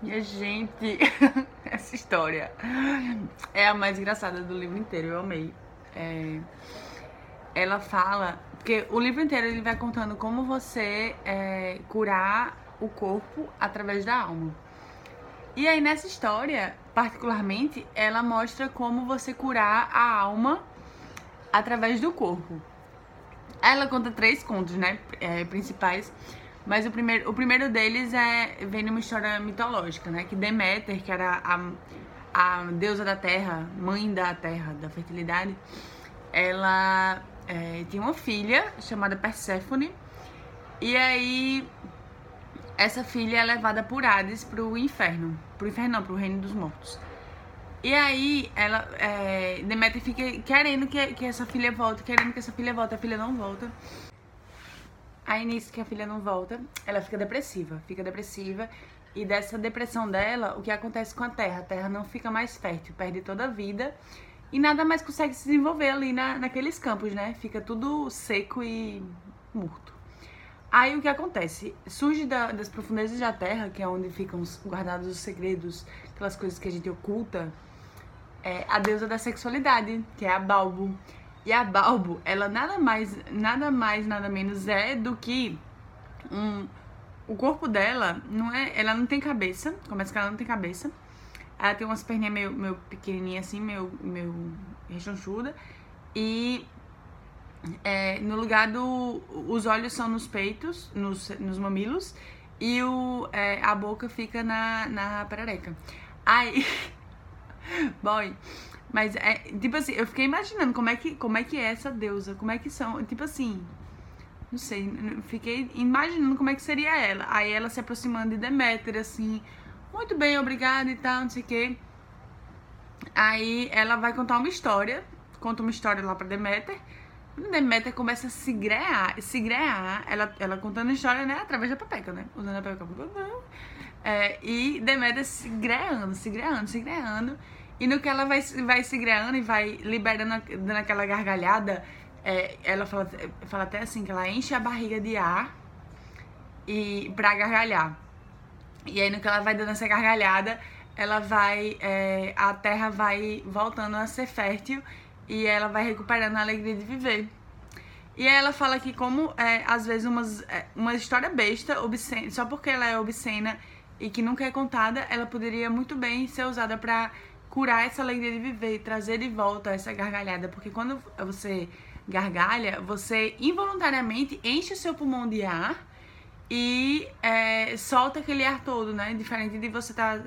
Minha gente, essa história é a mais engraçada do livro inteiro, eu amei. É, ela fala, porque o livro inteiro ele vai contando como você é, curar o corpo através da alma. E aí nessa história, particularmente, ela mostra como você curar a alma através do corpo. Ela conta três contos, né, é, principais. Mas o primeiro, o primeiro deles é vem numa história mitológica, né? Que Deméter, que era a, a deusa da terra, mãe da terra, da fertilidade, ela é, tinha uma filha chamada Perséfone. E aí essa filha é levada por Hades pro inferno. Pro inferno não, pro reino dos mortos. E aí ela. É, Deméter fica querendo que, que essa filha volte, querendo que essa filha volte, a filha não volta. Aí nisso que a filha não volta, ela fica depressiva, fica depressiva. E dessa depressão dela, o que acontece com a terra? A terra não fica mais fértil, perde toda a vida e nada mais consegue se desenvolver ali na, naqueles campos, né? Fica tudo seco e morto. Aí o que acontece? Surge da, das profundezas da terra, que é onde ficam guardados os segredos, aquelas coisas que a gente oculta, é a deusa da sexualidade, que é a Balbo. E a Balbo, ela nada mais, nada mais, nada menos é do que um, o corpo dela não é, ela não tem cabeça, começa que ela não tem cabeça. Ela tem umas perninhas meio, meio pequenininhas assim, meio, meio rechonchuda. E é, no lugar do. Os olhos são nos peitos, nos, nos mamilos, e o, é, a boca fica na, na perereca. Aí. Boy, mas é, tipo assim, eu fiquei imaginando como é que como é que é essa deusa, como é que são, tipo assim, não sei, fiquei imaginando como é que seria ela. Aí ela se aproximando de Deméter assim, muito bem, obrigada e tal, não sei o quê. Aí ela vai contar uma história, conta uma história lá para Deméter. Deméter começa a se grear, se grear, ela, ela contando história, né, através da pepeca, né, usando a pepeca. É, e Deméter se greando, se greando, se greando. E no que ela vai, vai se greando e vai liberando, dando aquela gargalhada, é, ela fala, fala até assim, que ela enche a barriga de ar e pra gargalhar. E aí no que ela vai dando essa gargalhada, ela vai. É, a terra vai voltando a ser fértil e ela vai recuperando a alegria de viver. E aí ela fala que como é, às vezes umas, é, uma história besta, obscena, só porque ela é obscena e que nunca é contada, ela poderia muito bem ser usada para curar essa alegria de viver e trazer de volta essa gargalhada, porque quando você gargalha, você involuntariamente enche o seu pulmão de ar e é, solta aquele ar todo, né? Diferente de você estar tá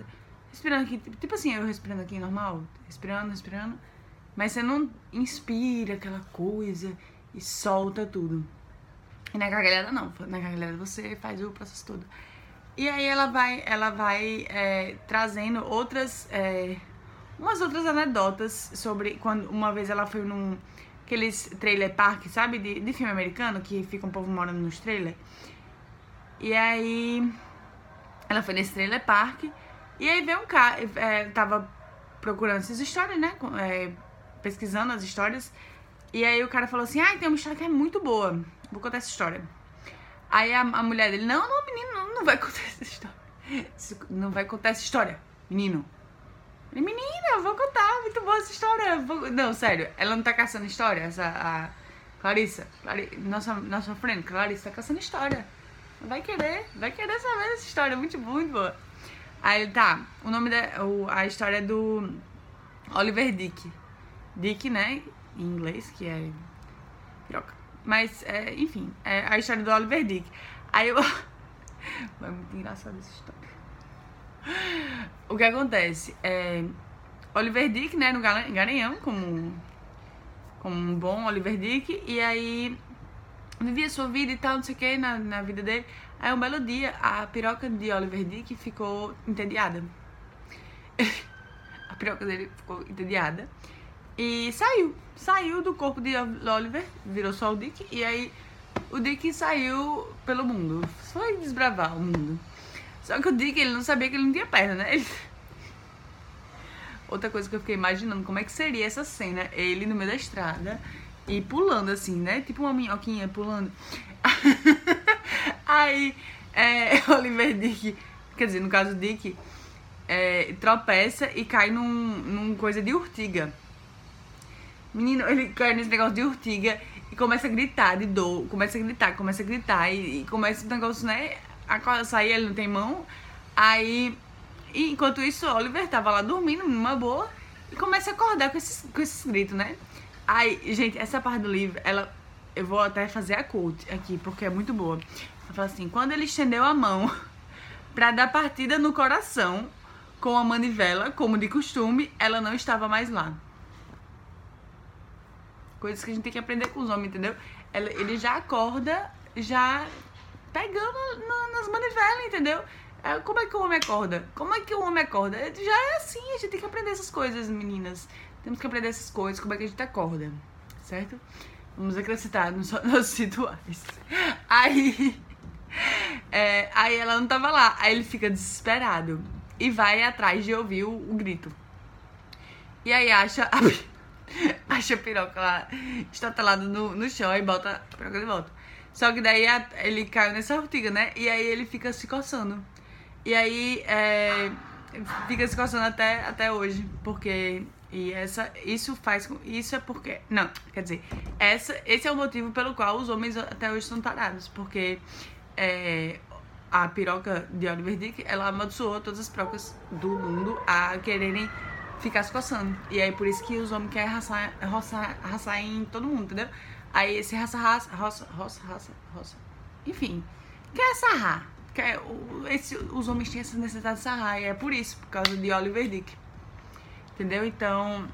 respirando aqui, tipo assim, eu respirando aqui normal, respirando, respirando, mas você não inspira aquela coisa e solta tudo. E na gargalhada não, na gargalhada você faz o processo todo. E aí ela vai, ela vai é, trazendo outras é, umas outras anedotas sobre quando uma vez ela foi num aqueles trailer park, sabe? De, de filme americano, que fica um povo morando nos trailers. E aí ela foi nesse trailer park e aí veio um cara, é, tava procurando essas histórias, né? É, pesquisando as histórias. E aí o cara falou assim, ah, tem uma história que é muito boa. Vou contar essa história. Aí a, a mulher dele, não, não, menino, não, não vai contar essa história. Não vai contar essa história, menino. Menina, eu vou contar, muito boa essa história. Vou... Não, sério, ela não tá caçando história, essa a Clarissa, Clari... nossa, nossa friend, Clarissa tá caçando história. Vai querer, vai querer saber essa história, muito, muito boa. Aí tá, o nome da. O, a história é do Oliver Dick. Dick, né? Em inglês, que é. Piroca. Mas, é, enfim, é a história do Oliver Dick. Aí eu. é muito engraçada essa história. O que acontece? É, Oliver Dick, né, no Garanhão, como, como um bom Oliver Dick, e aí vivia sua vida e tal, não sei o que, na, na vida dele. Aí um belo dia, a piroca de Oliver Dick ficou entediada. a piroca dele ficou entediada. E saiu. Saiu do corpo de Oliver, virou só o Dick, e aí o Dick saiu pelo mundo. Foi desbravar o mundo. Só que o Dick, ele não sabia que ele não tinha perna, né? Ele... Outra coisa que eu fiquei imaginando, como é que seria essa cena? Ele no meio da estrada e pulando assim, né? Tipo uma minhoquinha pulando. Aí, é, Oliver Dick quer dizer, no caso Dick, é, tropeça e cai num, num coisa de urtiga. Menino, ele cai nesse negócio de urtiga e começa a gritar de dor, começa a gritar, começa a gritar e, e começa o negócio, né, a sair, ele não tem mão. Aí, enquanto isso, Oliver tava lá dormindo numa boa e começa a acordar com esses, com esses gritos, né? Aí, gente, essa parte do livro, ela eu vou até fazer a quote aqui, porque é muito boa. Ela fala assim: quando ele estendeu a mão para dar partida no coração com a manivela, como de costume, ela não estava mais lá. Coisas que a gente tem que aprender com os homens, entendeu? Ele já acorda, já pegando nas manivelas, entendeu? É, como é que o homem acorda? Como é que o homem acorda? Já é assim, a gente tem que aprender essas coisas, meninas. Temos que aprender essas coisas, como é que a gente acorda, certo? Vamos acrescentar nos nossos rituais. Aí. É, aí ela não tava lá. Aí ele fica desesperado. E vai atrás de ouvir o, o grito. E aí acha a, acha a piroca lá, estatelada no, no chão e bota a piroca de volta. Só que daí a, ele caiu nessa ortiga, né? E aí ele fica se coçando. E aí é, fica se coçando até, até hoje. Porque e essa, isso faz isso é porque não, quer dizer, essa, esse é o motivo pelo qual os homens até hoje são tarados, porque é, a piroca de Oliver Dick, ela amaldiçoou todas as pirocas do mundo a quererem ficar se coçando. E aí por isso que os homens querem raçar, raçar, raçar em todo mundo, entendeu? Aí esse raça, raça, raça, raça, raça, raça. Enfim, quer sarrar. Quer, esse, os homens têm essa necessidade de sarrar. E é por isso, por causa de Oliver Dick. Entendeu? Então.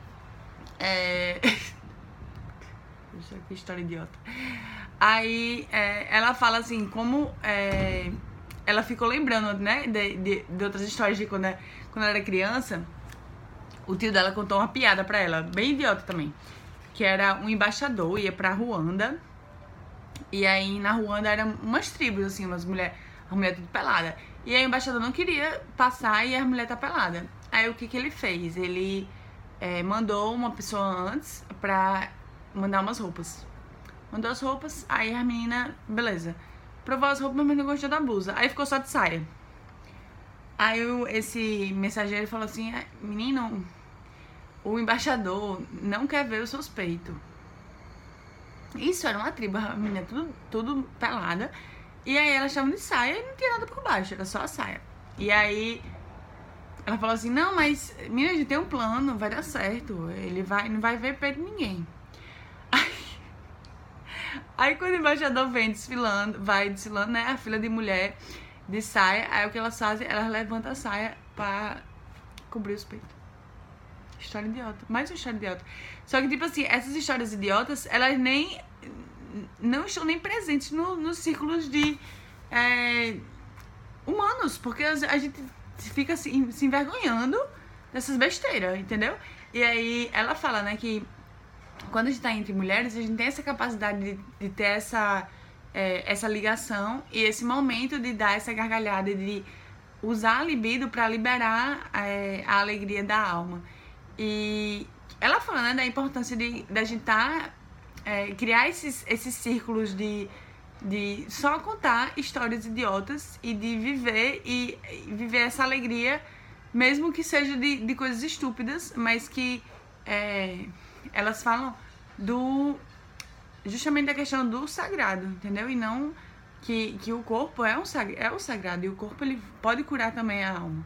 É. Puxa, que história idiota. Aí é, ela fala assim, como é, ela ficou lembrando, né, de, de, de, outras histórias de quando, é, quando ela era criança. O tio dela contou uma piada pra ela, bem idiota também. Que era um embaixador, ia pra Ruanda. E aí na Ruanda eram umas tribos, assim, umas mulheres, a mulher tudo pelada. E aí o embaixador não queria passar e a mulher tá pelada. Aí o que, que ele fez? Ele é, mandou uma pessoa antes pra mandar umas roupas. Mandou as roupas, aí a menina, beleza. Provou as roupas, mas não gostou da blusa. Aí ficou só de saia. Aí esse mensageiro falou assim: é, Menino, o embaixador não quer ver os seus peitos. Isso era uma tribo, a menina tudo, tudo pelada. E aí elas estavam de saia e não tinha nada por baixo, era só a saia. E aí ela falou assim: Não, mas menina, a gente tem um plano, vai dar certo. Ele vai, não vai ver peito de ninguém. Aí, aí quando o embaixador vem desfilando, vai desfilando, né? A fila de mulher de saia, aí o que elas fazem? Elas levantam a saia pra cobrir os peitos. História idiota. Mais uma história idiota. Só que, tipo assim, essas histórias idiotas, elas nem. Não estão nem presentes no, nos círculos de. É, humanos, porque a gente fica se, se envergonhando dessas besteiras, entendeu? E aí ela fala, né, que quando a gente tá entre mulheres, a gente tem essa capacidade de, de ter essa, é, essa ligação e esse momento de dar essa gargalhada, de usar a libido para liberar é, a alegria da alma. E ela fala, né, da importância de, de a gente tá, é, criar esses, esses círculos de de só contar histórias idiotas e de viver e viver essa alegria, mesmo que seja de, de coisas estúpidas, mas que é, elas falam do justamente da questão do sagrado, entendeu? E não que, que o corpo é um é o sagrado e o corpo ele pode curar também a alma.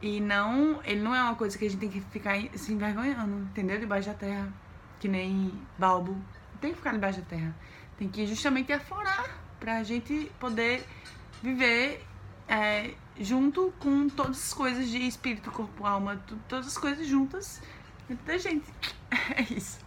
E não, ele não é uma coisa que a gente tem que ficar se envergonhando, entendeu? Debaixo da terra, que nem balbo. Tem que ficar debaixo da terra. Tem que justamente aflorar pra gente poder viver é, junto com todas as coisas de espírito, corpo, alma, todas as coisas juntas dentro da gente. É isso.